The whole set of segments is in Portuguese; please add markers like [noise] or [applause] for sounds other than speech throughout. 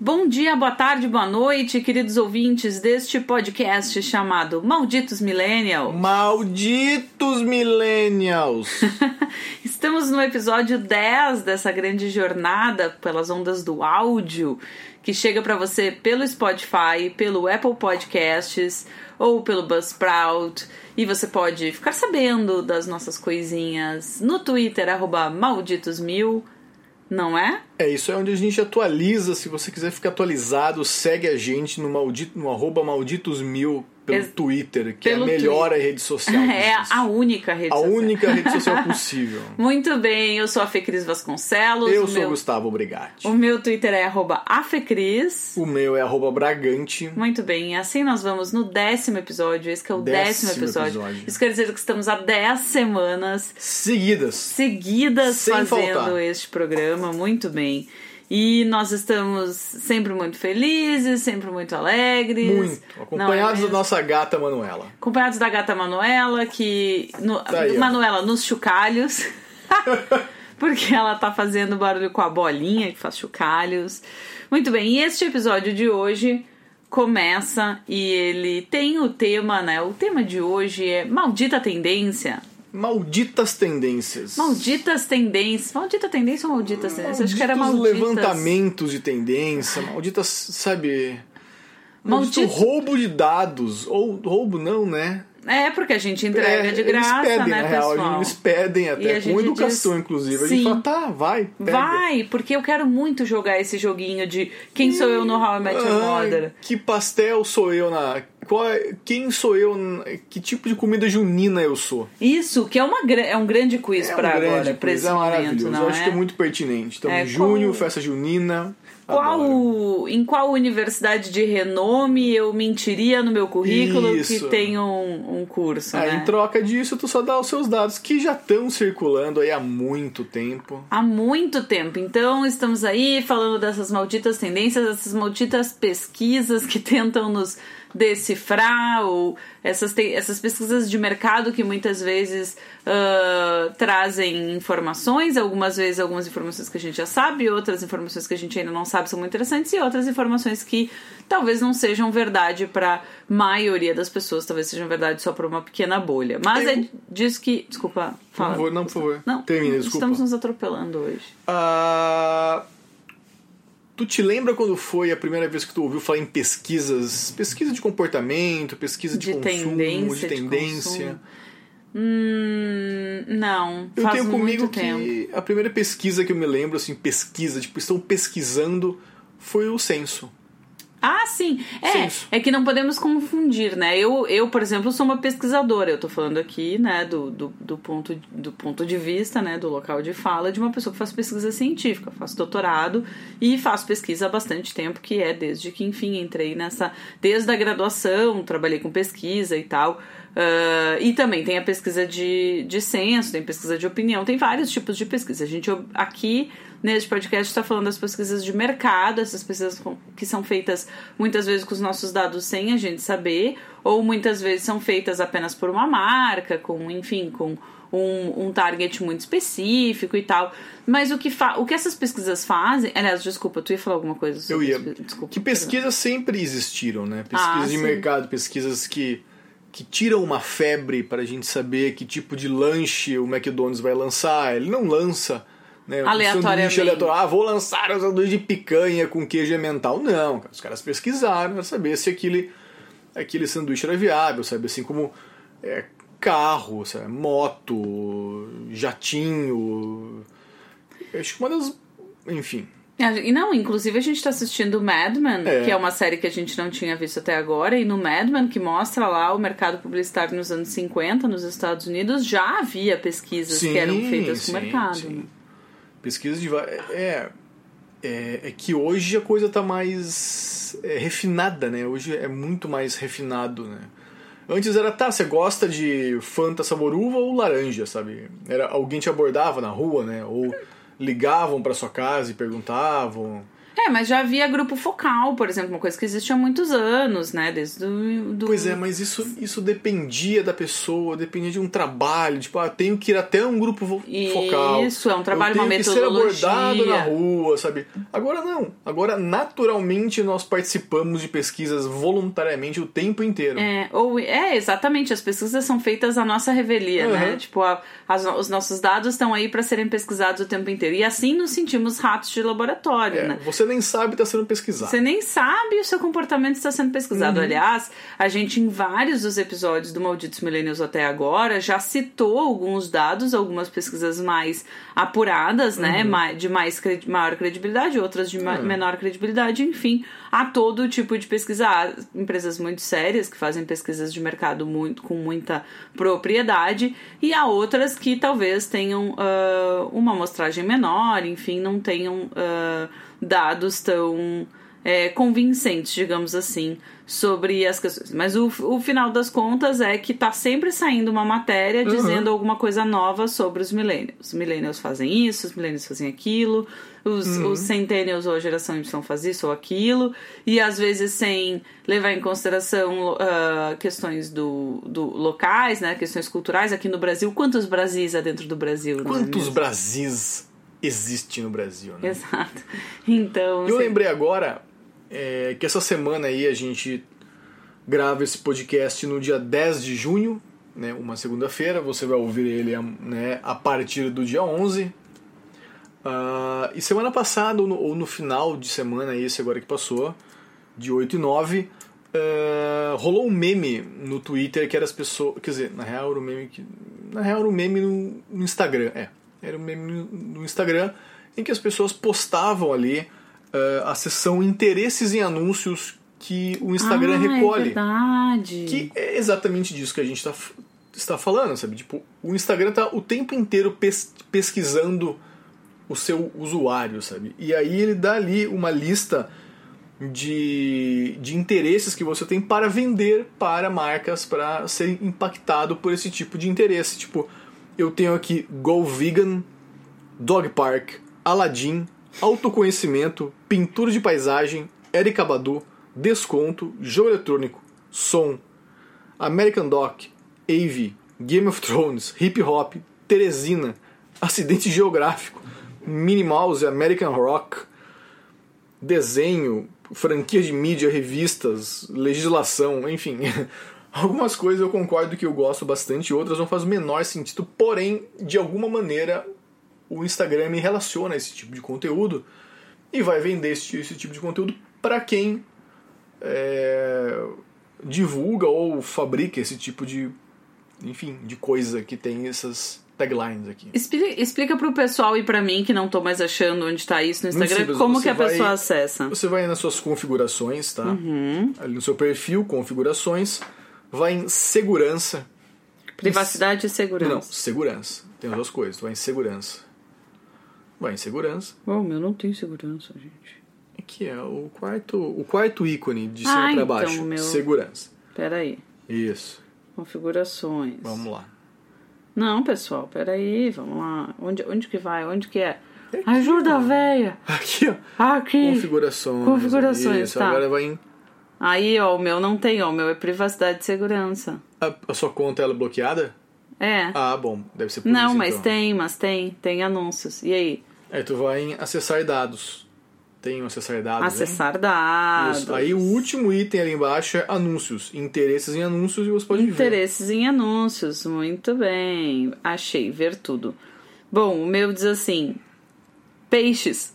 Bom dia, boa tarde, boa noite, queridos ouvintes deste podcast chamado Malditos Millennials. [laughs] Malditos Millennials! [laughs] Estamos no episódio 10 dessa grande jornada pelas ondas do áudio que chega para você pelo Spotify, pelo Apple Podcasts ou pelo Buzzsprout. E você pode ficar sabendo das nossas coisinhas no Twitter, malditosmil, não é? É, isso é onde a gente atualiza. Se você quiser ficar atualizado, segue a gente no, maldito, no arroba malditosmil pelo Ex Twitter, que pelo é a melhor Twitter. rede social. [laughs] É a única rede a social. A única rede social [laughs] possível. Muito bem, eu sou a Fecris Vasconcelos. Eu sou meu... Gustavo Brigatti. O meu Twitter é afecris. O meu é bragante. Muito bem, assim nós vamos no décimo episódio. Esse é o décimo, décimo episódio. episódio. Isso quer dizer que estamos há dez semanas... Seguidas. Seguidas Sem fazendo faltar. este programa. Muito bem. E nós estamos sempre muito felizes, sempre muito alegres. Muito. Acompanhados é da nossa gata Manuela. Acompanhados da gata Manuela, que. No, tá aí, Manuela nos chocalhos. [laughs] porque ela tá fazendo barulho com a bolinha que faz chocalhos. Muito bem, e este episódio de hoje começa e ele tem o tema, né? O tema de hoje é Maldita Tendência. Malditas tendências. Malditas tendências. Maldita tendência ou malditas tendências? Acho que era malditas. levantamentos de tendência. Malditas, sabe. Maldito, Maldito roubo de dados. Ou roubo não, né? É, porque a gente entrega é, de graça, eles pedem, né, na real, pessoal? Eles pedem até, com educação, diz, inclusive. A gente fala, tá, vai, pega. Vai, porque eu quero muito jogar esse joguinho de quem sou eu no How I Met Your Mother. Que pastel sou eu na... Qual é, quem sou eu? Que tipo de comida junina eu sou? Isso, que é, uma, é um grande quiz é um para agora, quiz, pra esse é não Eu acho que é muito pertinente. Então, é, junho, qual... festa junina... Qual, em qual universidade de renome eu mentiria no meu currículo Isso. que tem um, um curso? Aí, né? Em troca disso, tu só dá os seus dados que já estão circulando aí há muito tempo. Há muito tempo. Então, estamos aí falando dessas malditas tendências, dessas malditas pesquisas que [laughs] tentam nos decifrar ou essas, essas pesquisas de mercado que muitas vezes uh, trazem informações, algumas vezes algumas informações que a gente já sabe, outras informações que a gente ainda não sabe são muito interessantes e outras informações que talvez não sejam verdade para maioria das pessoas, talvez sejam verdade só para uma pequena bolha. Mas Eu... é disso que, desculpa, fala. Por favor, não, por favor. Não, Termina, desculpa. Estamos nos atropelando hoje. Ah, uh Tu te lembra quando foi a primeira vez que tu ouviu falar em pesquisas? Pesquisa de comportamento, pesquisa de, de consumo, tendência, de tendência. De hum, não. Eu tenho comigo que tempo. a primeira pesquisa que eu me lembro, assim, pesquisa, tipo, estão pesquisando, foi o censo. Ah, sim. É, é que não podemos confundir, né? Eu, eu, por exemplo, sou uma pesquisadora. Eu tô falando aqui, né, do, do, do, ponto, do ponto de vista, né, do local de fala de uma pessoa que faz pesquisa científica. faço doutorado e faço pesquisa há bastante tempo, que é desde que, enfim, entrei nessa... Desde a graduação, trabalhei com pesquisa e tal. Uh, e também tem a pesquisa de, de censo, tem pesquisa de opinião, tem vários tipos de pesquisa. A gente aqui neste podcast está falando das pesquisas de mercado, essas pesquisas que são feitas muitas vezes com os nossos dados sem a gente saber, ou muitas vezes são feitas apenas por uma marca, com, enfim, com um, um target muito específico e tal. Mas o que, o que essas pesquisas fazem. Aliás, desculpa, tu ia falar alguma coisa sobre Eu ia. Desculpa, que pesquisas sempre existiram, né? Pesquisas ah, de sim. mercado, pesquisas que que tiram uma febre para a gente saber que tipo de lanche o McDonald's vai lançar. Ele não lança né, aleatoriamente. aleatório. Ah, vou lançar um sanduíche de picanha com queijo mental. Não, os caras pesquisaram para saber se aquele, aquele sanduíche era viável, sabe? Assim como é, carro, sabe? moto, jatinho. Acho que uma das. Enfim. E não, inclusive a gente tá assistindo Mad Men, é. que é uma série que a gente não tinha visto até agora, e no Mad Men, que mostra lá o mercado publicitário nos anos 50 nos Estados Unidos, já havia pesquisas sim, que eram feitas sim, com o mercado. Sim. Né? Pesquisas de. É, é, é, que hoje a coisa tá mais é, refinada, né? Hoje é muito mais refinado, né? Antes era, tá, você gosta de Fanta sabor uva ou laranja, sabe? Era, alguém te abordava na rua, né? Ou ligavam para sua casa e perguntavam. É, mas já havia grupo focal, por exemplo, uma coisa que existe há muitos anos, né? Desde do, do... Pois é, mas isso, isso dependia da pessoa, dependia de um trabalho. Tipo, ah, tenho que ir até um grupo focal. Isso, é um trabalho, eu uma metodologia. Que ser abordado na rua, sabe? Agora não. Agora, naturalmente, nós participamos de pesquisas voluntariamente o tempo inteiro. É, ou, é exatamente. As pesquisas são feitas à nossa revelia, uhum. né? Tipo, a, as, os nossos dados estão aí para serem pesquisados o tempo inteiro. E assim nos sentimos ratos de laboratório, é, né? Você nem sabe está sendo pesquisado. Você nem sabe o seu comportamento está sendo pesquisado. Uhum. Aliás, a gente em vários dos episódios do Malditos Millennials até agora já citou alguns dados, algumas pesquisas mais apuradas, né? Uhum. De mais maior credibilidade, outras de uhum. menor credibilidade, enfim, há todo tipo de pesquisa. Há empresas muito sérias que fazem pesquisas de mercado muito, com muita propriedade e há outras que talvez tenham uh, uma amostragem menor, enfim, não tenham. Uh, dados tão é, convincentes, digamos assim, sobre as questões. Mas o, o final das contas é que tá sempre saindo uma matéria uhum. dizendo alguma coisa nova sobre os millennials. Os millennials fazem isso, os millennials fazem aquilo, os, uhum. os centennials ou a geração Y faz isso ou aquilo, e às vezes sem levar em consideração uh, questões do, do locais, né, questões culturais. Aqui no Brasil, quantos Brasis há dentro do Brasil? É quantos é Brasis existe no Brasil, né? Exato. [laughs] Então. Eu lembrei agora é, que essa semana aí a gente grava esse podcast no dia 10 de junho, né, uma segunda-feira. Você vai ouvir ele né, a partir do dia 11. Uh, ah, e semana passada, ou no, ou no, final de semana, esse agora que passou, de 8 e 9, uh, ah, rolou um meme no Twitter que era as pessoas. Quer dizer, na real era um meme que. Na real era um meme no, no Instagram, é era um meme no Instagram em que as pessoas postavam ali uh, a seção interesses em anúncios que o Instagram ah, recolhe. É verdade. Que é exatamente disso que a gente está está falando, sabe? Tipo, o Instagram tá o tempo inteiro pes pesquisando o seu usuário, sabe? E aí ele dá ali uma lista de, de interesses que você tem para vender para marcas para ser impactado por esse tipo de interesse. Tipo, eu tenho aqui Go Vegan, Dog Park, Aladdin, autoconhecimento, pintura de paisagem, Erika Badu, desconto, jogo eletrônico, som, American Doc, AV, Game of Thrones, Hip Hop, Teresina, acidente geográfico, Minnie Mouse, American Rock, desenho, franquia de mídia, revistas, legislação, enfim. [laughs] Algumas coisas eu concordo que eu gosto bastante, outras não faz o menor sentido, porém, de alguma maneira, o Instagram me relaciona a esse tipo de conteúdo e vai vender esse, esse tipo de conteúdo para quem é, divulga ou fabrica esse tipo de, enfim, de coisa que tem essas taglines aqui. Explica, explica pro pessoal e para mim que não tô mais achando onde tá isso no Instagram, simples, como que a vai, pessoa acessa. Você vai nas suas configurações, tá? Uhum. Ali no seu perfil, configurações, vai em segurança. Privacidade e segurança. Não, segurança. Tem as duas coisas. Vai em segurança. Vai em segurança. Oh, meu não tem segurança, gente. Aqui é o quarto, o quarto ícone de cima ah, para baixo. Então, meu... Segurança. Peraí. Isso. Configurações. Vamos lá. Não, pessoal, peraí, vamos lá. Onde, onde que vai? Onde que é? Aqui, Ajuda, velha! Aqui, ó. Aqui. Configurações. Configurações, Isso, tá. Agora vai em Aí, ó, o meu não tem, ó, o meu é privacidade e segurança. A, a sua conta ela é bloqueada? É. Ah, bom, deve ser por Não, isso, mas então. tem, mas tem, tem anúncios. E aí? Aí tu vai em acessar dados. Tem um acessar dados. Acessar hein? dados. Isso. Aí o último item ali embaixo é anúncios. Interesses em anúncios e você pode Interesses ver. Interesses em anúncios, muito bem. Achei, ver tudo. Bom, o meu diz assim: peixes.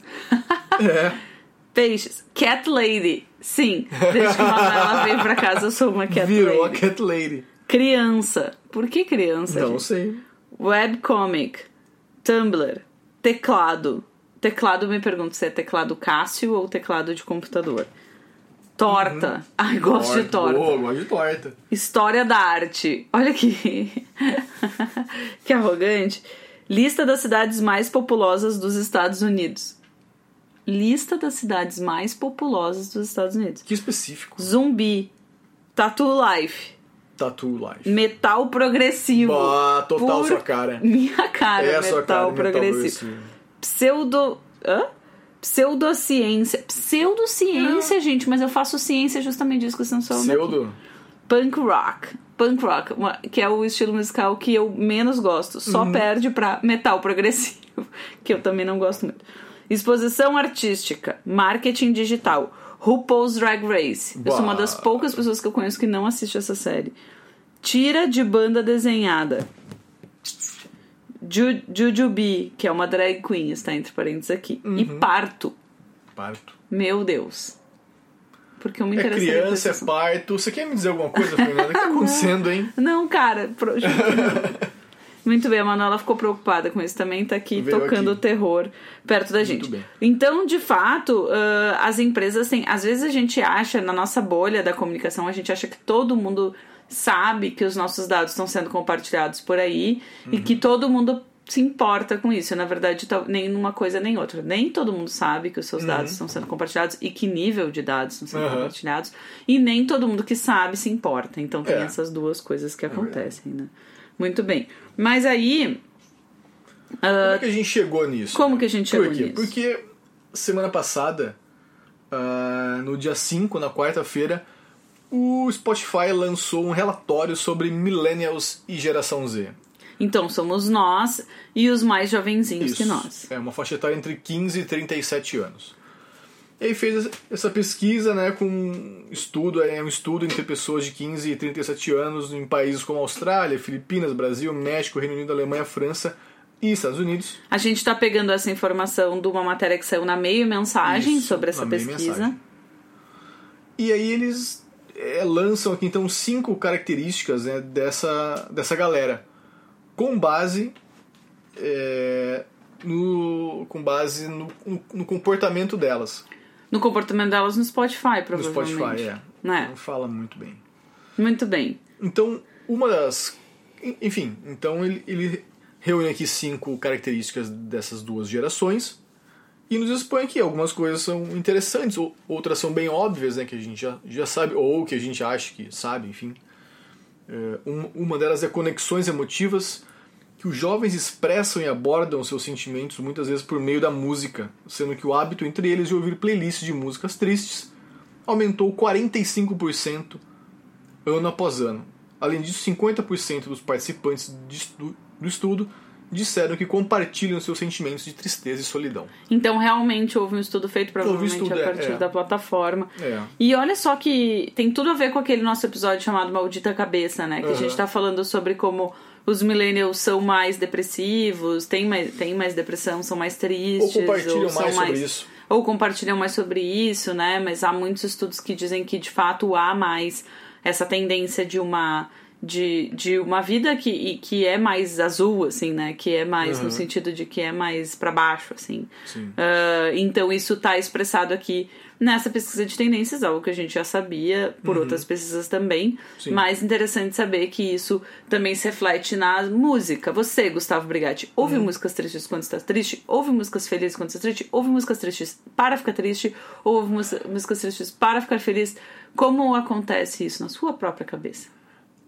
É. [laughs] peixes. Cat Lady. Sim, desde que ela veio pra casa, eu sou uma cat Virou lady. a cat lady. Criança. Por que criança? Não gente? sei. Webcomic. Tumblr. Teclado. Teclado, me pergunto se é teclado Cássio ou teclado de computador. Torta. Uhum. Ai, gosto torta. de torta. Boa, gosto de torta. História da arte. Olha que. [laughs] que arrogante. Lista das cidades mais populosas dos Estados Unidos lista das cidades mais populosas dos Estados Unidos. Que específico. Zumbi, Tattoo Life. Tattoo Life. Metal progressivo. Bah, total sua cara. Minha cara, é metal, sua cara, progressivo. metal progressivo. Pseudo. Hã? Pseudociência. Pseudociência, gente, mas eu faço ciência justamente disso que vocês estão falando. Pseudo? Aqui. Punk rock. Punk rock, que é o estilo musical que eu menos gosto. Só Uhum. perde pra metal progressivo, [laughs] que eu também não gosto muito. Exposição artística, marketing digital, RuPaul's Drag Race. Eu sou uma das Bah. poucas pessoas que eu conheço que não assiste essa série. Tira de banda desenhada. Ju- Jujubee, que é uma drag queen, está entre parênteses aqui. E Uhum. parto. Parto. Meu Deus. Porque eu me É interessei criança, é parto. Você quer me dizer alguma coisa, Fernanda? O que tá [laughs] acontecendo, hein? Não, cara. Pro... [laughs] Muito bem, a Manuela ficou preocupada com isso também, tá aqui tocando aqui. o terror perto da gente. bem. Então, de fato, ah, as empresas têm. Às vezes a gente acha, na nossa bolha da comunicação, a gente acha que todo mundo sabe que os nossos dados estão sendo compartilhados por aí e Uhum. que todo mundo se importa com isso. Na verdade, nem uma coisa nem outra. Nem todo mundo sabe que os seus dados estão sendo compartilhados e que nível de dados estão sendo Uhum. compartilhados. E nem todo mundo que sabe se importa. Então tem É. essas duas coisas que acontecem, né? Muito bem. Mas aí. Como é que a gente chegou nisso? Como que a gente chegou Por quê? nisso? Porque semana passada, ah, no dia 5, na quarta-feira, o Spotify lançou um relatório sobre Millennials e Geração Z. Então somos nós e os mais jovenzinhos que nós. É uma faixa etária entre 15 e 37 anos. E aí fez essa pesquisa né, com um estudo, é um estudo entre pessoas de 15 e 37 anos em países como Austrália, Filipinas, Brasil, México, Reino Unido, Alemanha, França e Estados Unidos. A gente tá pegando essa informação de uma matéria que saiu na meio mensagem Isso, sobre essa pesquisa. E aí eles é, lançam aqui então cinco características né, dessa, dessa galera, com base é, no, com base no, no- no comportamento delas. No comportamento delas no Spotify, No provavelmente. Spotify, é. Né? Não fala muito bem. Muito bem. Então, uma das. Enfim, então ele, ele reúne aqui cinco características dessas duas gerações e nos expõe aqui. Algumas coisas são interessantes, ou- outras são bem óbvias, né, que a gente já, já sabe, ou que a gente acha que sabe, enfim. É, um- uma delas é conexões emotivas, que os jovens expressam e abordam seus sentimentos muitas vezes por meio da música, sendo que o hábito entre eles de ouvir playlists de músicas tristes aumentou 45% ano após ano. Além disso, 50% dos participantes do estudo disseram que compartilham seus sentimentos de tristeza e solidão. Então, realmente houve um estudo feito provavelmente estudo, a é, partir é. da plataforma. É. E olha só que tem tudo a ver com aquele nosso episódio chamado Maldita Cabeça, né? Que a Aham. gente tá falando sobre como os millennials são mais depressivos, têm mais, têm mais depressão, são mais tristes. Ou compartilham são mais sobre isso. Ou compartilham mais sobre isso, né? Mas há muitos estudos que dizem que de fato há mais essa tendência de uma. De, de uma vida que, que é mais azul, assim, né? Que é mais no sentido de que é mais pra baixo, assim. Sim. Ah, então isso está expressado aqui nessa pesquisa de tendências, algo que a gente já sabia por outras pesquisas também. Uhum. Sim. Mas interessante saber que isso também se reflete na música. Você, Gustavo Brigatti, ouve Uhum. músicas tristes quando está triste? Ouve músicas felizes quando está triste? Ouve músicas tristes para ficar triste? Ouve mús- músicas tristes para ficar feliz? Como acontece isso na sua própria cabeça?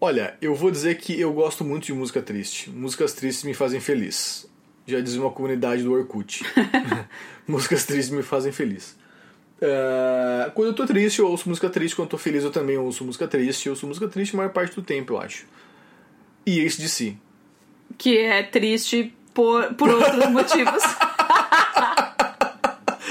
Olha, eu vou dizer que eu gosto muito de música triste. Músicas tristes me fazem feliz. Já dizia uma comunidade do Orkut. [laughs] Músicas tristes me fazem feliz. É, quando eu tô triste, eu ouço música triste. Quando eu tô feliz, eu também ouço música triste. Eu ouço música triste a maior parte do tempo, eu acho. E esse de si. Que é triste por, por outros [laughs] motivos.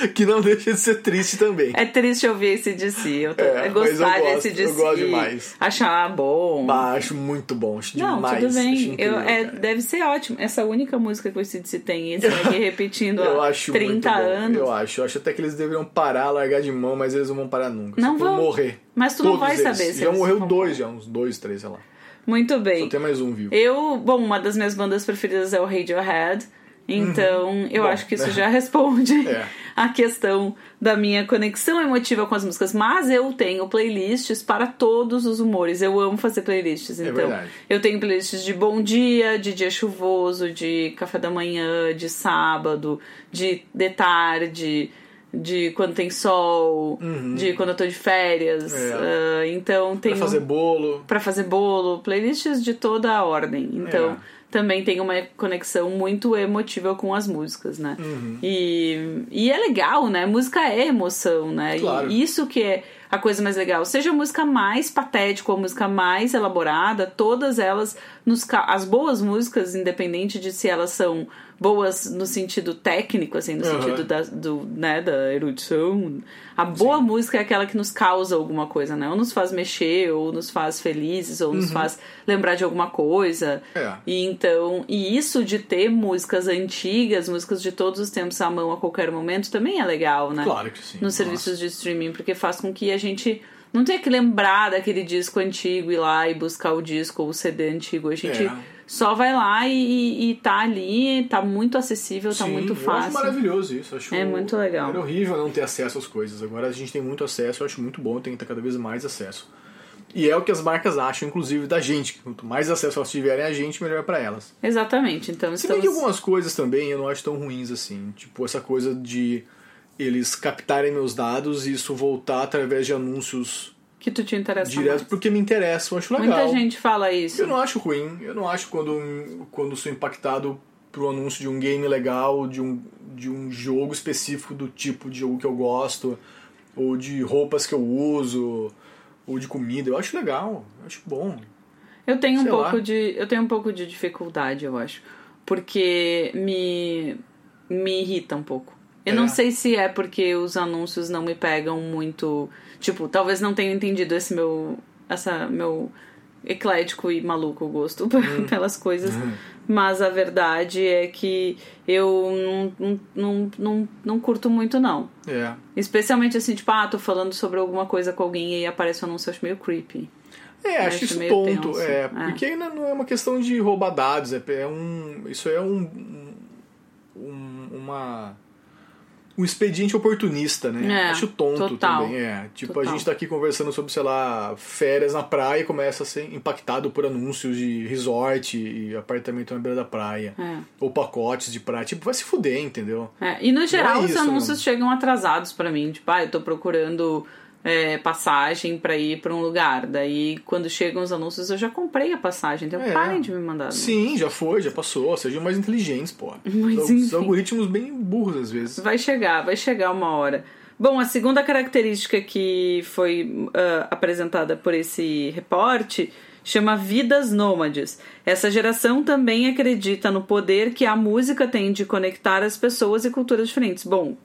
Que não deixa de ser triste também. É triste ouvir esse de si. Eu, tô, É, eu mas eu gostar gosto, desse de eu si. gosto demais. Achar bom. Bah, acho muito bom, acho Não, demais. tudo bem. incrível, Eu, é, deve ser ótimo. Essa única música que o CDC tem, esse [laughs] aqui repetindo Eu há acho 30 muito bom. anos. Eu acho. Eu acho até que eles deveriam parar, largar de mão, mas eles não vão parar nunca. Não Só vão. morrer. Mas tu não vai eles. saber se Já morreu dois, já, uns dois, três, sei lá. Muito Só bem. tem mais um vivo. Eu, bom, uma das minhas bandas preferidas é o Radiohead. Então, eu Bom, acho que isso já responde [laughs] É. a questão da minha conexão emotiva com as músicas. Mas eu tenho playlists para todos os humores. Eu amo fazer playlists. Então, É verdade. eu tenho playlists de bom dia, de dia chuvoso, de café da manhã, de sábado, de de tarde, de quando tem sol, de quando eu tô de férias. Uhum. É. Ah, então, tem Pra fazer bolo. para fazer bolo, playlists de toda a ordem. Então, É. também tem uma conexão muito emotiva com as músicas, né? Uhum. E, e é legal, né? Música é emoção, né? Claro. E isso que é a coisa mais legal. Seja a música mais patética ou a música mais elaborada, todas elas, nos, as boas músicas, independente de se elas são boas no sentido técnico, assim, no uhum. sentido da, do, né, da erudição. A boa Sim. música é aquela que nos causa alguma coisa, né? Ou nos faz mexer, ou nos faz felizes, ou uhum. nos faz lembrar de alguma coisa. É. E então, e isso de ter músicas antigas, músicas de todos os tempos à mão a qualquer momento, também é legal, né? Claro que sim. Nos serviços de streaming, porque faz com que a gente não tenha que lembrar daquele disco antigo e ir lá e buscar o disco ou o CD antigo. A gente é só vai lá e, e tá ali, tá muito acessível, tá Sim, muito fácil. Eu acho maravilhoso isso. Acho é muito legal. Era horrível não ter acesso às coisas. Agora a gente tem muito acesso, eu acho muito bom, tem que ter cada vez mais acesso. E é o que as marcas acham, inclusive, da gente. Quanto mais acesso elas tiverem a gente, melhor para elas. Exatamente. Então, Se bem que algumas coisas também eu não acho tão ruins assim. Tipo, essa coisa de eles captarem meus dados e isso voltar através de anúncios que tu te interessa Direto mais. porque me interessa, eu acho legal. Muita gente fala isso. Eu não acho ruim. Eu não acho quando, quando sou impactado pro anúncio de um game legal, de um, de um jogo específico do tipo de jogo que eu gosto, ou de roupas que eu uso, ou de comida. Eu acho legal, eu acho bom. Eu tenho um pouco de eu tenho um pouco de dificuldade, eu acho, porque me me irrita um pouco. Eu é. não sei se é porque os anúncios não me pegam muito Tipo, talvez não tenha entendido esse meu. Essa meu eclético e maluco gosto [laughs] hum. pelas coisas. Hum. Mas a verdade é que eu não, não, não, não curto muito, não. É. Especialmente assim, tipo, ah, tô falando sobre alguma coisa com alguém e aí aparece o anúncio, eu acho meio creepy. É, acho, acho isso tonto. É, é, porque ainda não é uma questão de roubar dados, é, é um. Isso é um. um uma um expediente oportunista, né? É, Acho tonto total, também. É. Tipo, total. a gente tá aqui conversando sobre, sei lá, férias na praia e começa a ser impactado por anúncios de resort e apartamento na beira da praia. É. Ou pacotes de praia. Tipo, vai se fuder, entendeu? É. E no geral, é os isso, anúncios chegam atrasados para mim. Tipo, ah, eu tô procurando é, passagem para ir para um lugar. Daí, quando chegam os anúncios, eu já comprei a passagem. Então, É. parem de me mandar. anúncios. Sim, já foi, já passou. Sejam mais inteligentes, pô. [laughs] Mas, Os algoritmos bem burros às vezes. Vai chegar, vai chegar uma hora. Bom, a segunda característica que foi ah, apresentada por esse reporte chama vidas nômades. Essa geração também acredita no poder que a música tem de conectar as pessoas e culturas diferentes. Bom,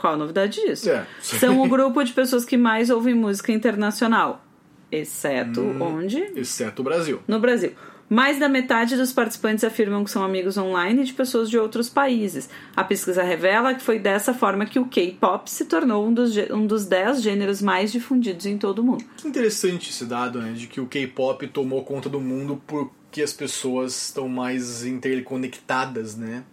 qual a novidade disso? É. São o grupo de pessoas que mais ouvem música internacional, exceto Hum. onde? Exceto o Brasil. No Brasil. Mais da metade dos participantes afirmam que são amigos online de pessoas de outros países. A pesquisa revela que foi dessa forma que o K-pop se tornou um dos, um dos 10 gêneros mais difundidos em todo o mundo. Que interessante esse dado, né? De que o K-pop tomou conta do mundo porque as pessoas estão mais interconectadas, né?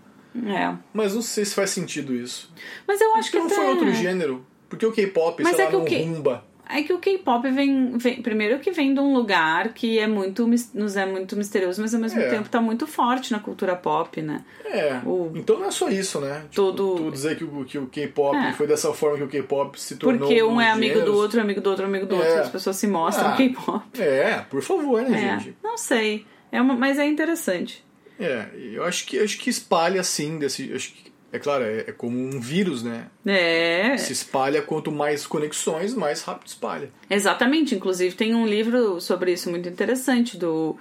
É. Mas não sei se faz sentido isso. Mas eu Acho acho que não até- foi outro gênero. Porque o K-pop, sei é lá, que o não rumba. É que o K-pop vem, vem- Primeiro que vem de um lugar que é muito, nos é muito misterioso, mas ao mesmo É. tempo tá muito forte na cultura pop, né? É. O- Então não é só isso, né? Tipo, Todo- Tu dizer que o, que o K-pop É. foi dessa forma que o K-pop se tornou. Porque um é amigo gêneros. do outro, amigo do outro, amigo do É. outro. As pessoas se mostram Ah. K-pop. É, por favor, né, É, gente? não sei. É uma, mas é interessante. É, eu acho que acho que espalha assim desse. Acho que, é claro, é, é como um vírus, né? É, Se espalha quanto mais conexões, mais rápido espalha. exatamente. Inclusive tem um livro sobre isso muito interessante do,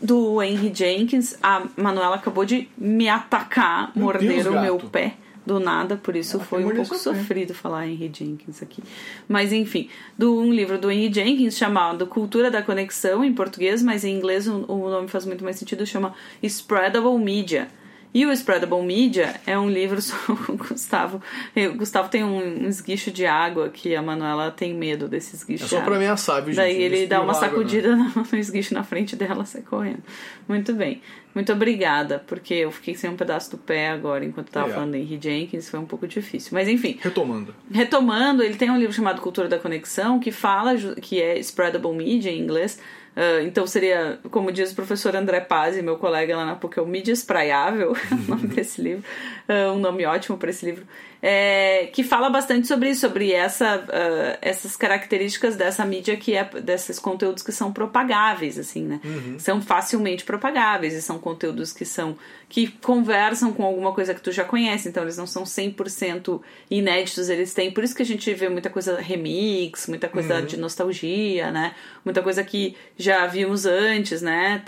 do Henry Jenkins. A Manuela acabou de me atacar, Meu morder Deus, o meu pé do nada, por isso Ela foi um pouco pé. sofrido falar Henry Jenkins aqui. Mas enfim, do um livro do Henry Jenkins chamado Cultura da Conexão em português, mas em inglês o, o nome faz muito mais sentido, chama Spreadable Media. E o Spreadable Media é um livro [laughs] sobre o Gustavo. O Gustavo tem um, um esguicho de água que a Manuela tem medo desse esguicho É só pra ameaçar, viu, gente? Daí ele dá uma água, não. sacudida [laughs] no esguicho na frente dela, sai correndo. Muito bem. Muito obrigada, porque eu fiquei sem um pedaço do pé agora enquanto tava É. falando em Henry Jenkins, foi um pouco difícil. Mas enfim, Retomando. retomando, ele tem um livro chamado Cultura da Conexão que fala, que é Spreadable Media em inglês, Uh, então seria, como diz o professor André Pazzi, meu colega lá na PUC, é o Mídia Espraiável, [laughs] o nome desse livro, uh, um nome ótimo para esse livro, é, que fala bastante sobre isso, sobre essa, uh, essas características dessa mídia que é, desses conteúdos que são propagáveis, assim, né? Uhum. São facilmente propagáveis e são conteúdos que são que conversam com alguma coisa que tu já conhece, então eles não são 100% inéditos, eles têm, por isso que a gente vê muita coisa remix, muita coisa uhum. de nostalgia, né? Muita coisa que já vimos antes, né?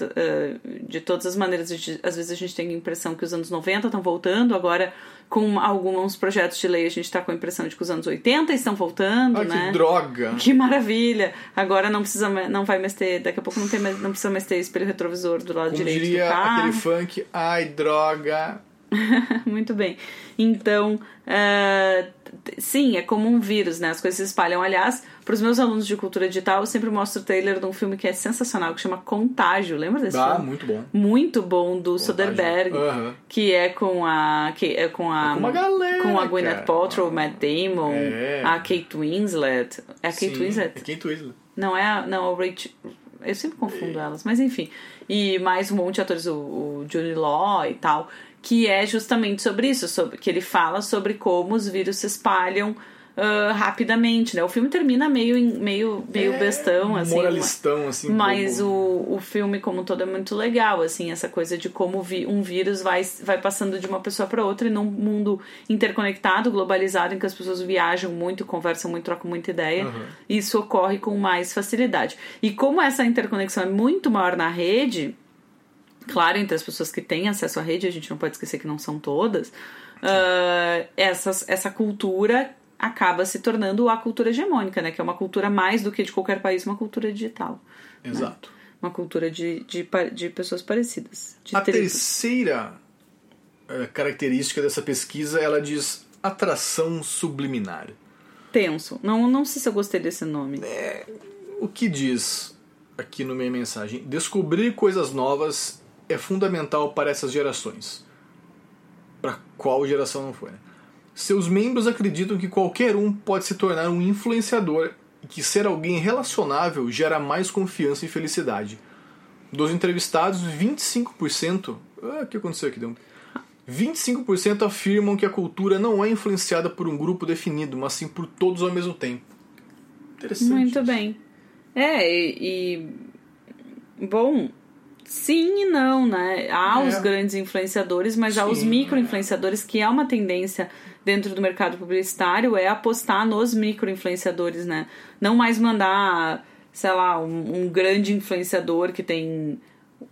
De todas as maneiras, às vezes a gente tem a impressão que os anos 90 estão voltando, agora com alguns projetos de lei a gente está com a impressão de que os anos 80 estão voltando, ah, né? Que droga! Que maravilha! Agora não precisa, não vai mais ter, daqui a pouco não, tem mais, não precisa mais ter espelho retrovisor do lado Como direito diria do carro. aquele funk, ai droga! [laughs] Muito bem. Então, uh, sim, é como um vírus, né? As coisas se espalham. Aliás, para os meus alunos de cultura digital, eu sempre mostro o trailer de um filme que é sensacional, que chama Contágio. Lembra desse ah, filme? muito bom. Muito bom, do Contágio. Soderbergh, uhum. que é com a... Que é com a... É com uma galera, Com a Gwyneth cara. Paltrow, o Matt Damon, É. a Kate Winslet. É a Kate Sim, Winslet? É Kate Winslet. Não, é a, não, o Rachel... Eu sempre confundo elas, mas enfim. E mais um monte de atores, o, o Jude Law e tal, que é justamente sobre isso, sobre, que ele fala sobre como os vírus se espalham uh, rapidamente, né? O filme termina meio, meio, meio É, bestão, assim. Moralistão, assim. Mas pouco. o, o filme como um todo é muito legal, assim, essa coisa de como vi, um vírus vai, vai passando de uma pessoa para outra e num mundo interconectado, globalizado, em que as pessoas viajam muito, conversam muito, trocam muita ideia, Uhum. isso ocorre com mais facilidade. E como essa interconexão é muito maior na rede, claro, entre as pessoas que têm acesso à rede, a gente não pode esquecer que não são todas, ah, essas, essa cultura acaba se tornando a cultura hegemônica, né? Que é uma cultura mais do que de qualquer país, uma cultura digital. Exato. Uma cultura de, de, de pessoas parecidas. De A tribos. terceira eh, característica dessa pesquisa, ela diz atração subliminar. Tenso. Não, não sei se eu gostei desse nome. O que diz aqui no meio mensagem? Descobrir coisas novas é fundamental para essas gerações. Para qual geração não foi, né? Seus membros acreditam que qualquer um pode se tornar um influenciador e que ser alguém relacionável gera mais confiança e felicidade. Dos entrevistados, 25%. Ah, o que aconteceu aqui? Deu um- 25% afirmam que a cultura não é influenciada por um grupo definido, mas sim por todos ao mesmo tempo. Interessante. Muito isso. bem. É, e, e- Bom, sim e não, né? Há É. os grandes influenciadores, mas há os Sim, micro-influenciadores, que é uma tendência dentro do mercado publicitário, é apostar nos micro-influenciadores, né? Não mais mandar, sei lá, um, um grande influenciador que tem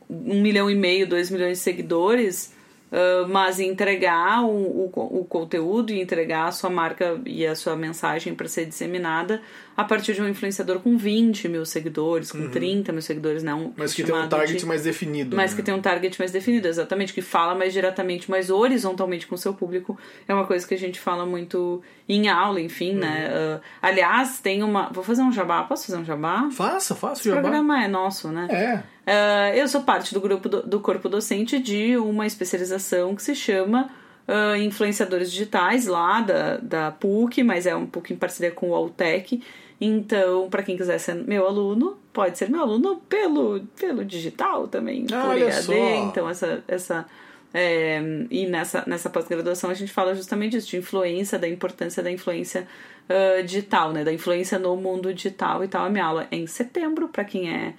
um milhão e meio, dois milhões de seguidores, ah, mas entregar o, o, o conteúdo e entregar a sua marca e a sua mensagem para ser disseminada a partir de um influenciador com 20 mil seguidores, com 30 mil seguidores, não Uhum. Mas que tem um target de- mais definido. mas né? que tem um target mais definido, exatamente, que fala mais diretamente, mais horizontalmente com o seu público. É uma coisa que a gente fala muito em aula, enfim, né? Uhum. Ah, aliás, tem uma. Vou fazer um jabá. Posso fazer um jabá? Faça, faça o Esse jabá. programa é nosso, né? É. Ah, eu sou parte do grupo do, do corpo docente de uma especialização que se chama ah, Influenciadores Digitais, lá da, da PUC, mas é um pouco em parceria com o Altec. Então, para quem quiser ser meu aluno, pode ser meu aluno pelo, pelo digital também, Ah, por EAD. só. Então, essa. essa é, e nessa, nessa pós-graduação a gente fala justamente disso, de influência, da importância da influência ah, digital, né? Da influência no mundo digital e tal. A minha aula é em setembro, para quem é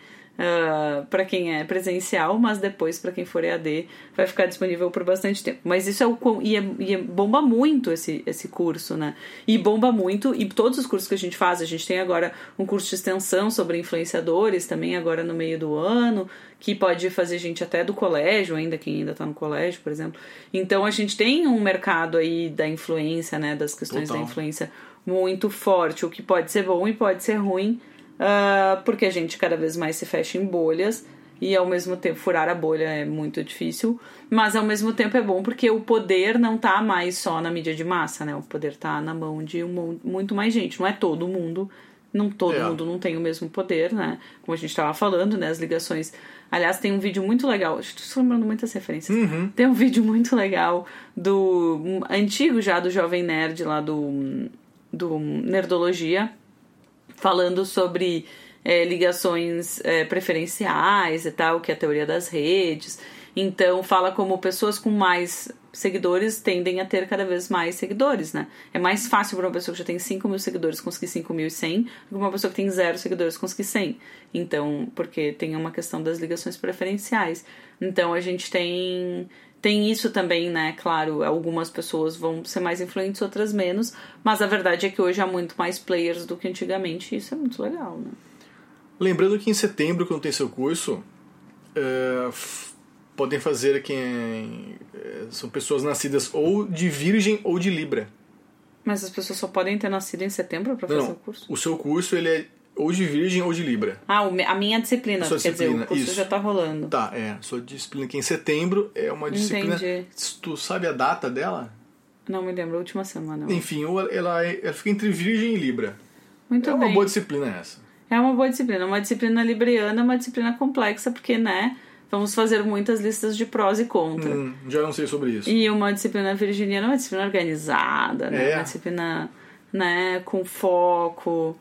para quem é presencial, mas depois para quem for EAD vai ficar disponível por bastante tempo. Mas isso é o quão- e, é, e é- bomba muito esse, esse curso, né? E bomba muito e todos os cursos que a gente faz, a gente tem agora um curso de extensão sobre influenciadores também agora no meio do ano, que pode fazer gente até do colégio, ainda quem ainda tá no colégio, por exemplo. Então a gente tem um mercado aí da influência, né, das questões Total. da influência muito forte, o que pode ser bom e pode ser ruim. Ah, porque a gente cada vez mais se fecha em bolhas e ao mesmo tempo furar a bolha é muito difícil, mas ao mesmo tempo é bom porque o poder não tá mais só na mídia de massa, né? O poder tá na mão de um, muito mais gente, não é todo mundo, não todo É. mundo não tem o mesmo poder, né? Como a gente estava falando, né? As ligações. Aliás, tem um vídeo muito legal, estou lembrando muitas referências. Tem um vídeo muito legal do um, antigo já do Jovem Nerd lá do do Nerdologia falando sobre é, ligações é, preferenciais e tal, que é a teoria das redes. Então, fala como pessoas com mais seguidores tendem a ter cada vez mais seguidores, né? É mais fácil para uma pessoa que já tem 5 mil seguidores conseguir 5.100 do que uma pessoa que tem zero seguidores conseguir 100. Então, porque tem uma questão das ligações preferenciais. Então, a gente tem tem isso também, né? Claro, algumas pessoas vão ser mais influentes, outras menos, mas a verdade é que hoje há muito mais players do que antigamente, e isso é muito legal, né? Lembrando que em setembro, quando tem seu curso, é, podem fazer quem é, são pessoas nascidas ou de Virgem ou de Libra. Mas as pessoas só podem ter nascido em setembro para fazer Não, o curso? O seu curso ele é ou de Virgem ou de Libra. Ah, a minha disciplina, quer disciplina, dizer, o curso isso. já tá rolando. Tá, é. Sua disciplina que em setembro é uma disciplina. Entendi. Tu sabe a data dela? Não me lembro, a última semana. eu Enfim, ou ela, é- ela fica entre Virgem e Libra. Muito é uma bem. boa disciplina essa. É uma boa disciplina. Uma disciplina libriana é uma disciplina complexa, porque, né, vamos fazer muitas listas de prós e contra. Hum, já não sei sobre isso. E uma disciplina virginiana é uma disciplina organizada, né? É. Uma disciplina, né, com foco,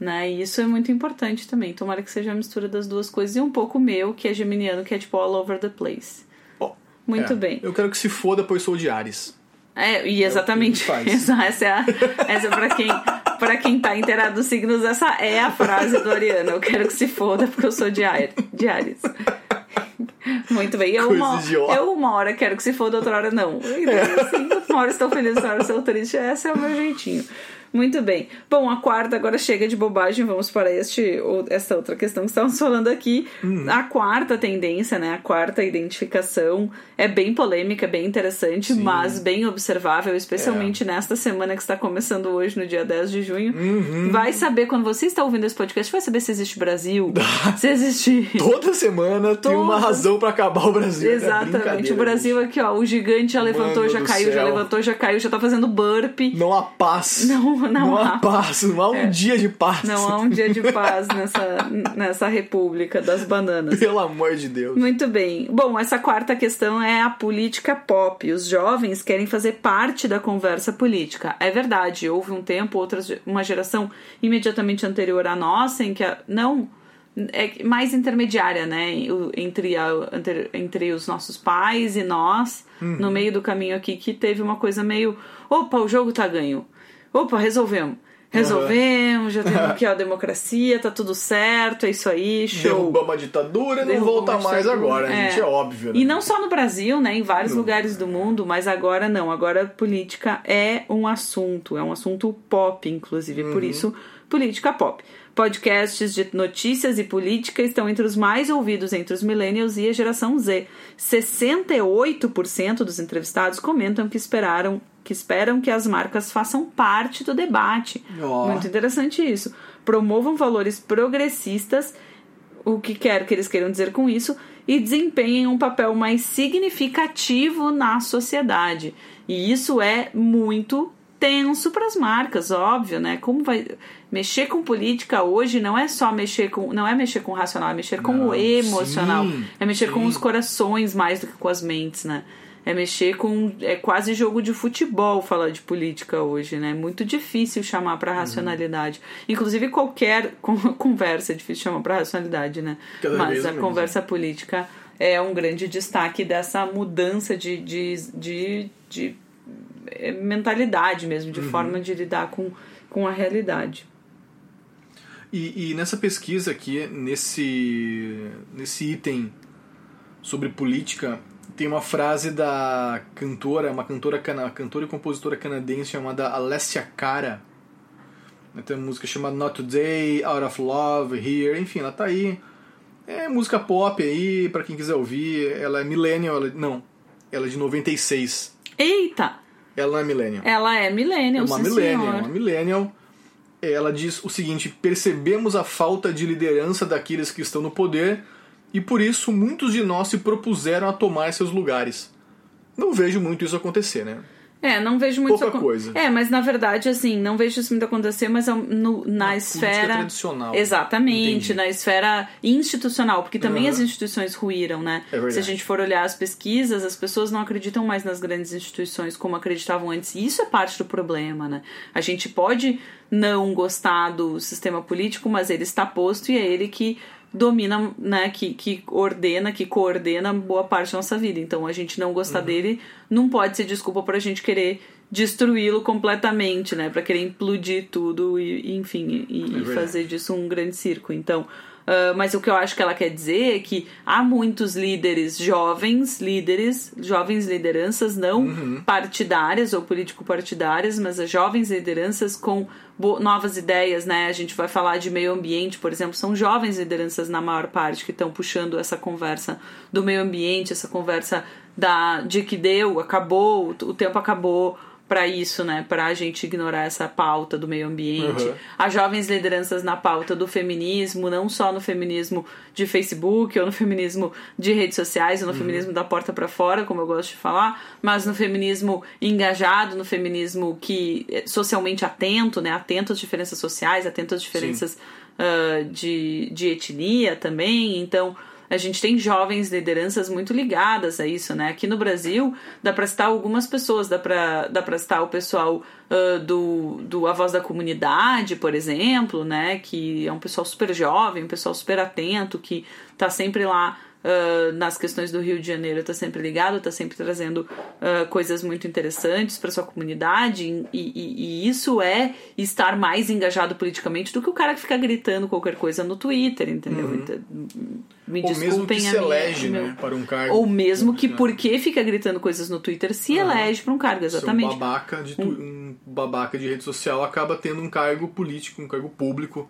né? E isso é muito importante também. Tomara que seja a mistura das duas coisas. E um pouco meu, que é geminiano, que é tipo all over the place. Ó, Muito é, bem. Eu quero que se foda, pois sou de Ares. É, e exatamente. É ele faz. [laughs] essa é, a, essa é pra quem, pra quem tá inteirado dos signos, essa é a frase do Ariano. Eu quero que se foda porque eu sou de Ares. De Ares. Muito bem. Eu Coisa uma, idiota. eu uma hora quero que se foda, outra hora não. Então, assim, uma hora estou feliz, outra hora estou triste. Esse é o meu jeitinho. Muito bem. Bom, a quarta agora chega de bobagem. Vamos para este, ou essa outra questão que estávamos falando aqui. Hum. A quarta tendência, né? A quarta identificação é bem polêmica, é bem interessante, mas bem observável, especialmente nesta semana que está começando hoje, no dia 10 de junho. Uhum. Vai saber, quando você está ouvindo esse podcast, vai saber se existe Brasil, [laughs] se existe. Toda semana tem uma Toda- razão pra acabar o Brasil. É Exatamente. o Brasil gente. aqui, ó. O gigante já levantou, Mano já caiu, já levantou, já caiu, já tá fazendo burpee. Não há paz. Não, não há há. paz. Não há um dia de paz. Não há um dia de paz nessa, nessa república das bananas. Pelo amor de Deus. Muito bem. Bom, essa quarta questão é a política pop. Os jovens querem fazer parte da conversa política. É verdade, houve um tempo, outras, uma geração imediatamente anterior à nossa, em que a, não é mais intermediária, né, entre, a, entre, entre os nossos pais e nós, no meio do caminho aqui, que teve uma coisa meio, opa, o jogo tá ganho. Opa, resolvemos. Resolvemos, já temos [laughs] aqui ó, a democracia, tá tudo certo, é isso aí, show. Derrubamos a ditadura e não volta mais agora, É. gente. É óbvio. Né? E não só no Brasil, né? Em vários lugares do mundo, mas agora não. Agora política é um assunto, é um assunto pop, inclusive. Por isso, política pop. Podcasts de notícias e política estão entre os mais ouvidos entre os millennials e a geração Z. 68% dos entrevistados comentam que esperaram que esperam que as marcas façam parte do debate. Ó. Muito interessante isso. Promovam valores progressistas o que quer que eles queiram dizer com isso, e desempenhem um papel mais significativo na sociedade. E isso é muito tenso para as marcas, óbvio, né? Como vai mexer com política hoje não é só mexer com, não é mexer com o racional, é mexer com Não, o emocional, sim, é mexer com sim. os corações mais do que com as mentes, né? É mexer com. É quase jogo de futebol falar de política hoje, né? É muito difícil chamar pra racionalidade. Inclusive, qualquer [laughs] con- conversa é difícil chamar pra racionalidade, né? Cada Mas a conversa política é um grande destaque dessa mudança de, de, de, de eh, mentalidade mesmo, de forma de lidar com, com a realidade. E, e nessa pesquisa aqui, nesse, nesse item sobre política, tem uma frase da cantora, uma cantora, cana, cantora e compositora canadense chamada Alessia Cara. Tem uma música chamada Not Today, Out of Love, Here, enfim, ela tá aí. É música pop aí, pra quem quiser ouvir. Ela é millennial, ela, não, ela é de 96. Eita! Ela não é millennial. Ela é millennial, É uma sim, millennial, senhor. uma millennial. Ela diz o seguinte: percebemos a falta de liderança daqueles que estão no poder e por isso muitos de nós se propuseram a tomar seus lugares. Não vejo muito isso acontecer, né? É, não vejo muito Pouca coisa. É, mas na verdade, assim, não vejo isso muito acontecer, mas é no, na, Na esfera. tradicional. Exatamente, Entendi. na esfera institucional, porque também Aham. as instituições ruíram, né? É verdade. Se a gente for olhar as pesquisas, as pessoas não acreditam mais nas grandes instituições como acreditavam antes. E isso é parte do problema, né? A gente pode não gostar do sistema político, mas ele está posto e é ele que domina, né, que, que ordena, que coordena boa parte da nossa vida. Então, a gente não Uhum. gostar dele não pode ser desculpa pra gente querer destruí-lo completamente, né, Pra querer implodir tudo e, enfim, e, e É verdade. fazer disso um grande circo. Então, ah, mas o que eu acho que ela quer dizer é que há muitos líderes jovens, líderes, jovens lideranças não Uhum. partidárias ou político-partidárias, mas as jovens lideranças com novas ideias, né? A gente vai falar de meio ambiente, por exemplo, são jovens lideranças na maior parte que estão puxando essa conversa do meio ambiente, essa conversa da de que deu, acabou, o tempo acabou para isso, né? Para a gente ignorar essa pauta do meio ambiente. Uhum. As jovens lideranças na pauta do feminismo, não só no feminismo de Facebook ou no feminismo de redes sociais, ou no feminismo da porta para fora, como eu gosto de falar, mas no feminismo engajado, no feminismo que é socialmente atento, né? Atento às diferenças sociais, atento às diferenças ah, de, de etnia também. Então, a gente tem jovens lideranças muito ligadas a isso, né? Aqui no Brasil, dá pra citar algumas pessoas, dá pra, dá pra citar o pessoal ah, do, do A Voz da Comunidade, por exemplo, né? Que é um pessoal super jovem, um pessoal super atento, que tá sempre lá ah, nas questões do Rio de Janeiro, tá sempre ligado, tá sempre trazendo ah, coisas muito interessantes para sua comunidade, e, e- e isso é estar mais engajado politicamente do que o cara que fica gritando qualquer coisa no Twitter, entendeu? Então, me Ou mesmo que se minha- elege, meu- né, para um cargo. Ou mesmo que Né? porque fica gritando coisas no Twitter se elege para um cargo, exatamente. Um babaca, de tu- um babaca de rede social acaba tendo um cargo político, um cargo público,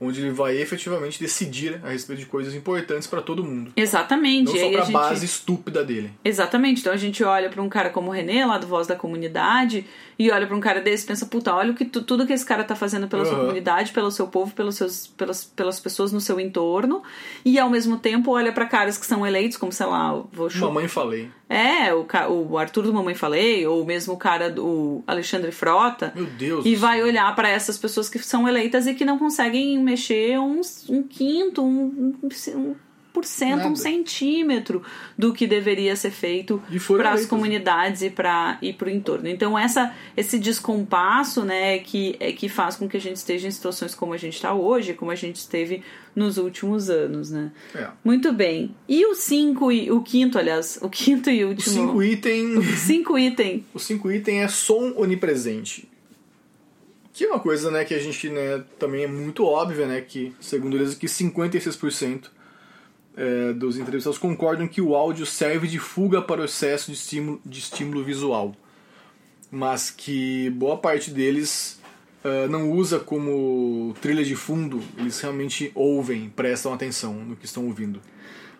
onde ele vai efetivamente decidir a respeito de coisas importantes para todo mundo. Exatamente. Não só para a gente- base estúpida dele. Exatamente. Então a gente olha pra um cara como o René, lá do Voz da Comunidade, e olha pra um cara desse e pensa, puta, olha o que tu- tudo que esse cara tá fazendo pela sua Aham. comunidade, pelo seu povo, pelos seus, pelas, pelas pessoas no seu entorno, e ao mesmo tempo olha pra caras que são eleitos, como sei lá, vou chu- Mamãe falei. É, o, o Arthur do Mamãe Falei, ou mesmo o cara do Alexandre Frota. Meu Deus. E vai olhar pra essas pessoas que são eleitas e que não conseguem mexer um, um quinto, um, um, um por cento, um Nada. centímetro do que deveria ser feito para as comunidades e para e o entorno. Então essa esse descompasso, né, que é que faz com que a gente esteja em situações como a gente está hoje, como a gente esteve nos últimos anos, né? É. Muito bem. E o cinco e o quinto, aliás, o quinto e O último. cinco item, [laughs] cinco item. o cinco item é som onipresente. Que é uma coisa, né, que a gente, né, também é muito óbvia, né, que segundo eles que 56% é, dos entrevistados concordam que o áudio serve de fuga para o excesso de estímulo, de estímulo visual, mas que boa parte deles ah, não usa como trilha de fundo, eles realmente ouvem, prestam atenção no que estão ouvindo.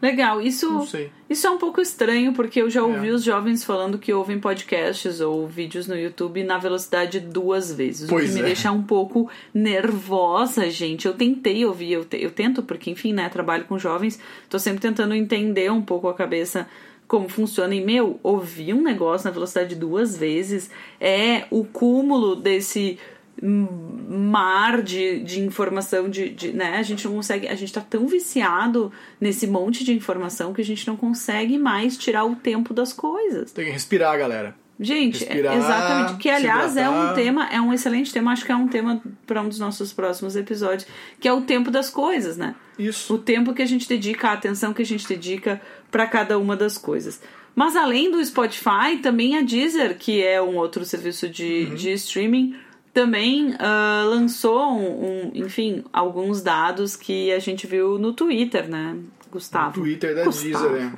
Legal. Isso. Isso é um pouco estranho, porque eu já ouvi É. os jovens falando que ouvem podcasts ou vídeos no YouTube na velocidade duas vezes. o Pois que me é. deixa um pouco nervosa, gente. Eu tentei ouvir, eu, te- eu tento, porque, enfim, né, trabalho com jovens, tô sempre tentando entender um pouco a cabeça como funciona. E, meu, ouvir um negócio na velocidade duas vezes é o cúmulo desse mar de, de informação de, de, né a gente não consegue a gente tá tão viciado nesse monte de informação que a gente não consegue mais tirar o tempo das coisas Tem que respirar, galera. gente Respirar, exatamente que aliás é um tema é um excelente tema acho que é um tema para um dos nossos próximos episódios que é o tempo das coisas né Isso. o tempo que a gente dedica, a atenção que a gente dedica para cada uma das coisas. Mas além do Spotify, também a Deezer, que é um outro serviço de, Uhum. de streaming, também ah, lançou, um, um- enfim, alguns dados que a gente viu no Twitter, né, Gustavo? Twitter da Gustavo. Deezer, né?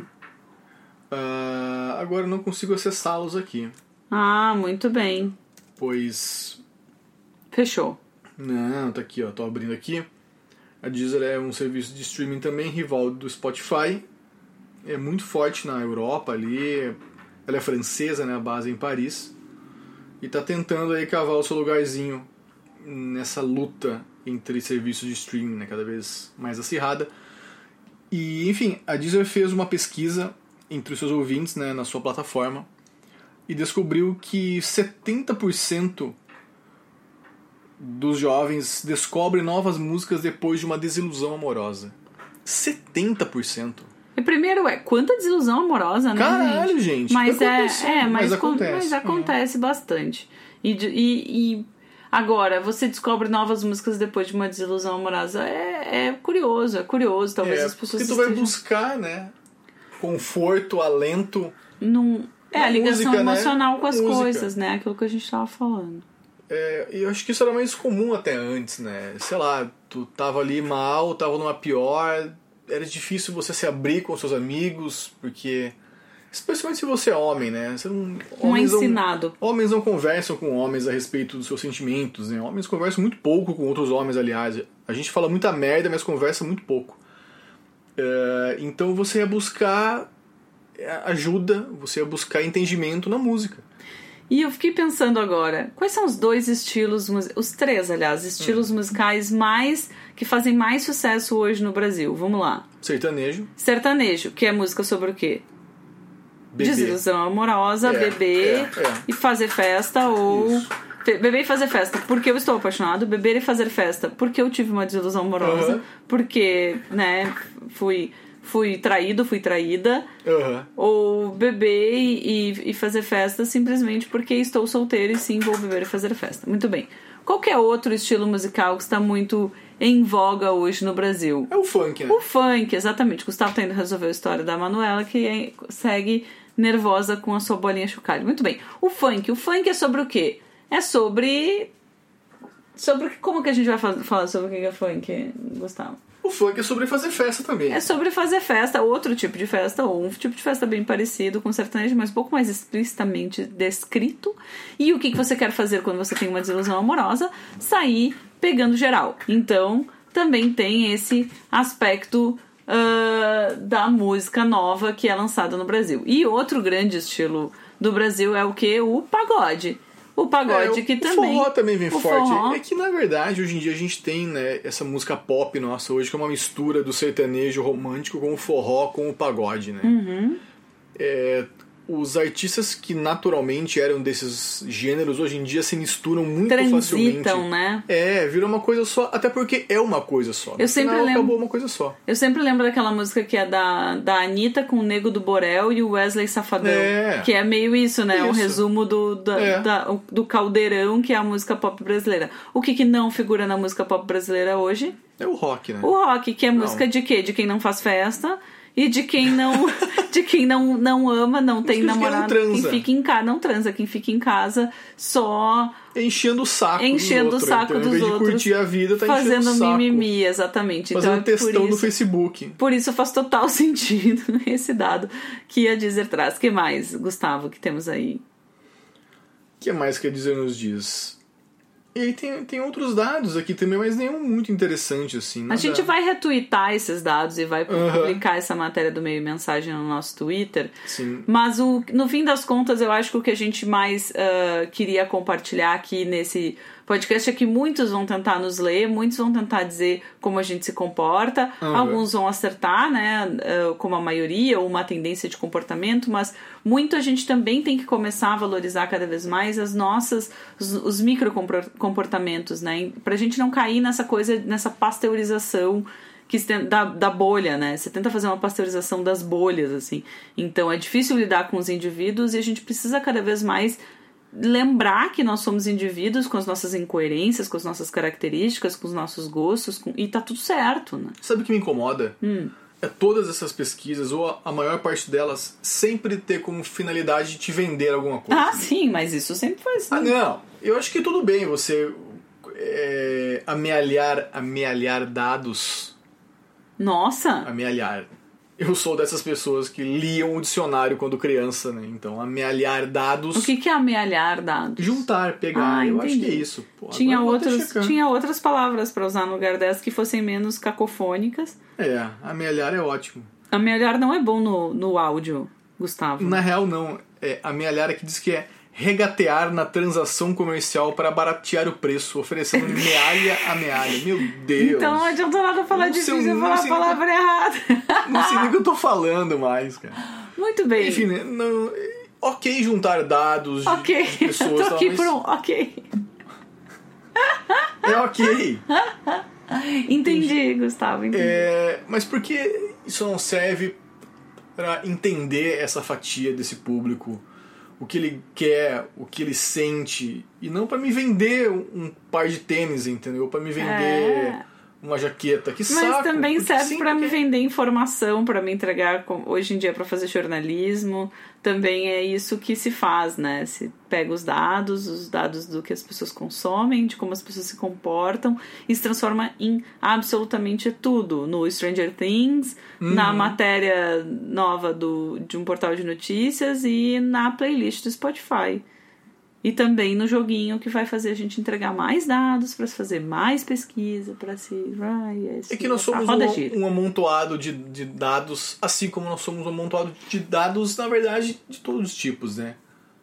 Ah, agora eu não consigo acessá-los aqui, Ah, muito bem. pois Fechou. Não, tá aqui, ó. Tô abrindo aqui. A Deezer é um serviço de streaming também, rival do Spotify. É muito forte na Europa ali. Ela é francesa, né? A base é em Paris. E tá tentando aí cavar o seu lugarzinho nessa luta entre serviços de streaming, né? Cada vez mais acirrada. E, enfim, a Deezer fez uma pesquisa entre os seus ouvintes, né? Na sua plataforma. e descobriu que 70% dos jovens descobrem novas músicas depois de uma desilusão amorosa. 70%. Primeiro é, quanta desilusão amorosa, né? Caralho, gente. Mas tá é, é, mas, mas con- acontece. mas acontece bastante. E, e, e agora, você descobre novas músicas depois de uma desilusão amorosa. É, é curioso, é curioso. Talvez É, as pessoas porque tu vai estejam buscar, né? Conforto, alento. num... É, a ligação música, né? emocional com as Música. coisas, né? Aquilo que a gente tava falando. É, e eu acho que isso era mais comum até antes, né? Sei lá, tu tava ali mal, tava numa pior, era difícil você se abrir com seus amigos, porque. Especialmente se você é homem, né? Você não, Um homens não- ensinado. Homens não conversam com homens a respeito dos seus sentimentos, né? Homens conversam muito pouco com outros homens, aliás. A gente fala muita merda, mas conversa muito pouco. É, então você ia buscar é, ajuda, você ia buscar entendimento na música. E eu fiquei pensando agora, quais são os dois estilos, os três, aliás, estilos Hum. musicais mais que fazem mais sucesso hoje no Brasil? Vamos lá. Sertanejo, Sertanejo, que é música sobre o quê? bebê. Desilusão amorosa, É, beber é, é. e fazer festa ou Isso. Beber e fazer festa porque eu estou apaixonado, beber e fazer festa porque eu tive uma desilusão amorosa, Aham. porque, né, fui fui traído, fui traída, Aham. ou beber e, e- fazer festa simplesmente porque estou solteiro e sim vou beber e fazer festa. Muito bem. Qualquer outro estilo musical que está muito em voga hoje no Brasil? É o funk, né? O funk, exatamente. Gustavo tá indo resolver a história da Manuela, que é- segue nervosa com a sua bolinha chocalho. Muito bem. O funk. O funk é sobre o quê? É sobre. Sobre como que a gente vai fa- falar sobre o que é funk, Gustavo? O funk é sobre fazer festa também. É sobre fazer festa, outro tipo de festa, ou um tipo de festa bem parecido com sertanejo, mas um pouco mais explicitamente descrito. E o que que você quer fazer quando você tem uma desilusão amorosa? Sair pegando geral. Então, também tem esse aspecto ah, da música nova que é lançada no Brasil. E outro grande estilo do Brasil é o que? O pagode. O pagode É, que o também. forró também vem o forte. forró. É que na verdade hoje em dia a gente tem né, essa música pop nossa hoje que é uma mistura do sertanejo romântico com o forró com o pagode, né? Uhum. É, os artistas que naturalmente eram desses gêneros hoje em dia se misturam muito facilmente. Transitam, né? É, vira uma coisa só, até porque é uma coisa só. Eu sempre final, lembro- acabou uma coisa só. Eu sempre lembro daquela música que é da, da Anitta com o Nego do Borel e o Wesley Safadão. É. Que é meio isso, né? Um Isso. resumo do, da- É. da- do caldeirão que é a música pop brasileira. O que, que não figura na música pop brasileira hoje? É o rock, né? O rock, que é música de quê? De quem não faz festa e de quem não [laughs] de quem não, não ama, não tem de quem não namorado, quem fica em casa, não transa, quem fica em casa só Enchendo o saco enchendo dos o outros. saco então, dos outros. de curtir a vida, tá fazendo enchendo o saco. mimimi, exatamente. Fazendo então, textão por no Facebook. Por isso faz total [laughs] sentido esse dado que a Deezer traz. que mais, Gustavo, que temos aí? O que mais quer dizer nos dias? E aí tem, tem outros dados aqui também, mas nenhum muito interessante, assim. A gente vai retweetar esses dados e vai publicar essa matéria do meio mensagem no nosso Twitter. Sim. Mas o, no fim das contas, eu acho que o que a gente mais ah, queria compartilhar aqui nesse podcast é que muitos vão tentar nos ler, muitos vão tentar dizer como a gente se comporta, Aham. alguns vão acertar, né, ah, como a maioria, ou uma tendência de comportamento, mas muito a gente também tem que começar a valorizar cada vez mais as nossas, os, os microcomportamentos, né, pra gente não cair nessa coisa, nessa pasteurização que da, da bolha, né? Você tenta fazer uma pasteurização das bolhas, assim. Então é difícil lidar com os indivíduos e a gente precisa cada vez mais lembrar que nós somos indivíduos com as nossas incoerências, com as nossas características, com os nossos gostos, com- e tá tudo certo, né? Sabe o que me incomoda? Hum. É todas essas pesquisas, ou a, maior parte delas, sempre ter como finalidade te vender alguma coisa. Ah, sim, mas isso sempre foi assim. Ah, não. Eu acho que tudo bem você é, amealhar, amealhar dados. Nossa! Amealhar. Eu sou dessas pessoas que liam o dicionário quando criança, né? Então, amealhar dados. O que, que é amealhar dados? Juntar, pegar. Ah, eu acho que é isso. Pô, Tinha, outros, tinha outras palavras pra usar no lugar dessas que fossem menos cacofônicas. É, amealhar é ótimo. Amealhar não é bom no, no áudio, Gustavo. Na real, não. É, amealhar aqui diz que é regatear na transação comercial para baratear o preço, oferecendo mealha a mealha. Meu Deus. Então não adianta nada falar Não difícil eu falar a palavra errada. Não sei nem o que eu tô falando mais, cara. Muito bem. Enfim, né, não- ok juntar dados de, Ok, de pessoas. [laughs] eu tô aqui mas por um. Ok. É ok. [laughs] Entendi, Gustavo. Entendi. É, mas por que isso não serve para entender essa fatia desse público? O que ele quer, o que ele sente, e não para me vender um, par de tênis, entendeu? Para me vender É. uma jaqueta. Que Mas saco! também serve para me vender informação, para me entregar hoje em dia para fazer jornalismo. Também é isso que se faz, né? Se pega os dados, os dados do que as pessoas consomem, de como as pessoas se comportam e se transforma em absolutamente tudo. No Stranger Things, Uhum. na matéria nova do, de um portal de notícias e na playlist do Spotify. E também no joguinho que vai fazer a gente entregar mais dados para se fazer mais pesquisa, para se. Ai, É que nós somos um, um amontoado de, de dados, assim como nós somos um amontoado de dados, na verdade, de todos os tipos, né?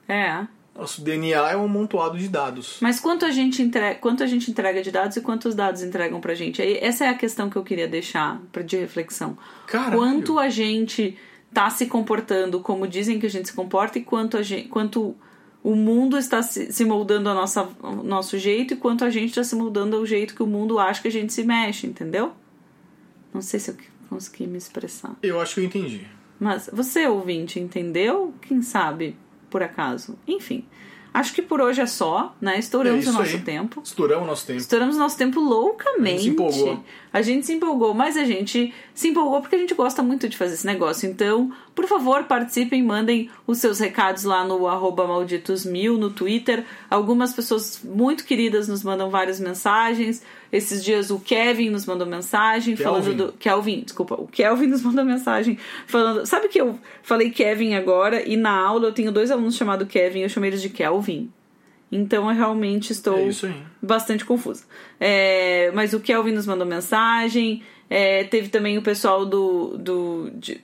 É. Nosso DNA é um amontoado de dados. Mas quanto a gente entrega, quanto a gente entrega de dados e quantos dados entregam pra gente? Essa é a questão que eu queria deixar de reflexão. Caralho. Quanto a gente tá se comportando como dizem que a gente se comporta e quanto a gente, quanto o mundo está se, moldando ao nossa, ao nosso jeito e quanto a gente está se moldando ao jeito que o mundo acha que a gente se mexe, entendeu? Não sei se eu consegui me expressar. Eu acho que eu entendi. Mas você, ouvinte, entendeu? Quem sabe, por acaso? Enfim, acho que por hoje é só, né? É Estouramos isso o nosso aí. tempo. Estouramos nosso tempo. Estouramos nosso tempo loucamente. A gente se empolgou. A gente se empolgou, mas a gente se empolgou porque a gente gosta muito de fazer esse negócio. Então, por favor, participem, mandem os seus recados lá no arroba malditos1000 no Twitter. Algumas pessoas muito queridas nos mandam várias mensagens. Esses dias o Kevin nos mandou mensagem falando Kelvin. do. Kelvin, desculpa. O Kelvin [laughs] nos mandou mensagem falando. Sabe que eu falei Kevin agora e na aula eu tenho dois alunos chamados Kevin, eu chamei eles de Kelvin. Então eu realmente estou É isso aí. bastante confusa. É, mas o Kelvin nos mandou mensagem. É, teve também o pessoal do, do de,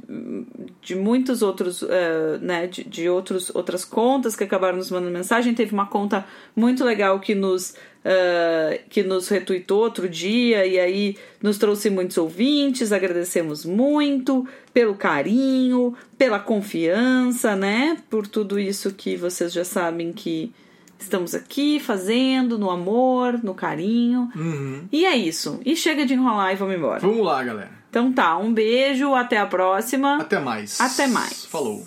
de muitos outros, é, né, de, de outros, outras contas que acabaram nos mandando mensagem. Teve uma conta muito legal que nos é, que nos retuitou outro dia e aí nos trouxe muitos ouvintes. Agradecemos muito pelo carinho, pela confiança, né, por tudo isso que vocês já sabem que Estamos aqui fazendo no amor, no carinho. Uhum. E é isso. E chega de enrolar e vamos embora. Vamos lá, galera. Então tá, um beijo, até a próxima. Até mais. Até mais. Falou.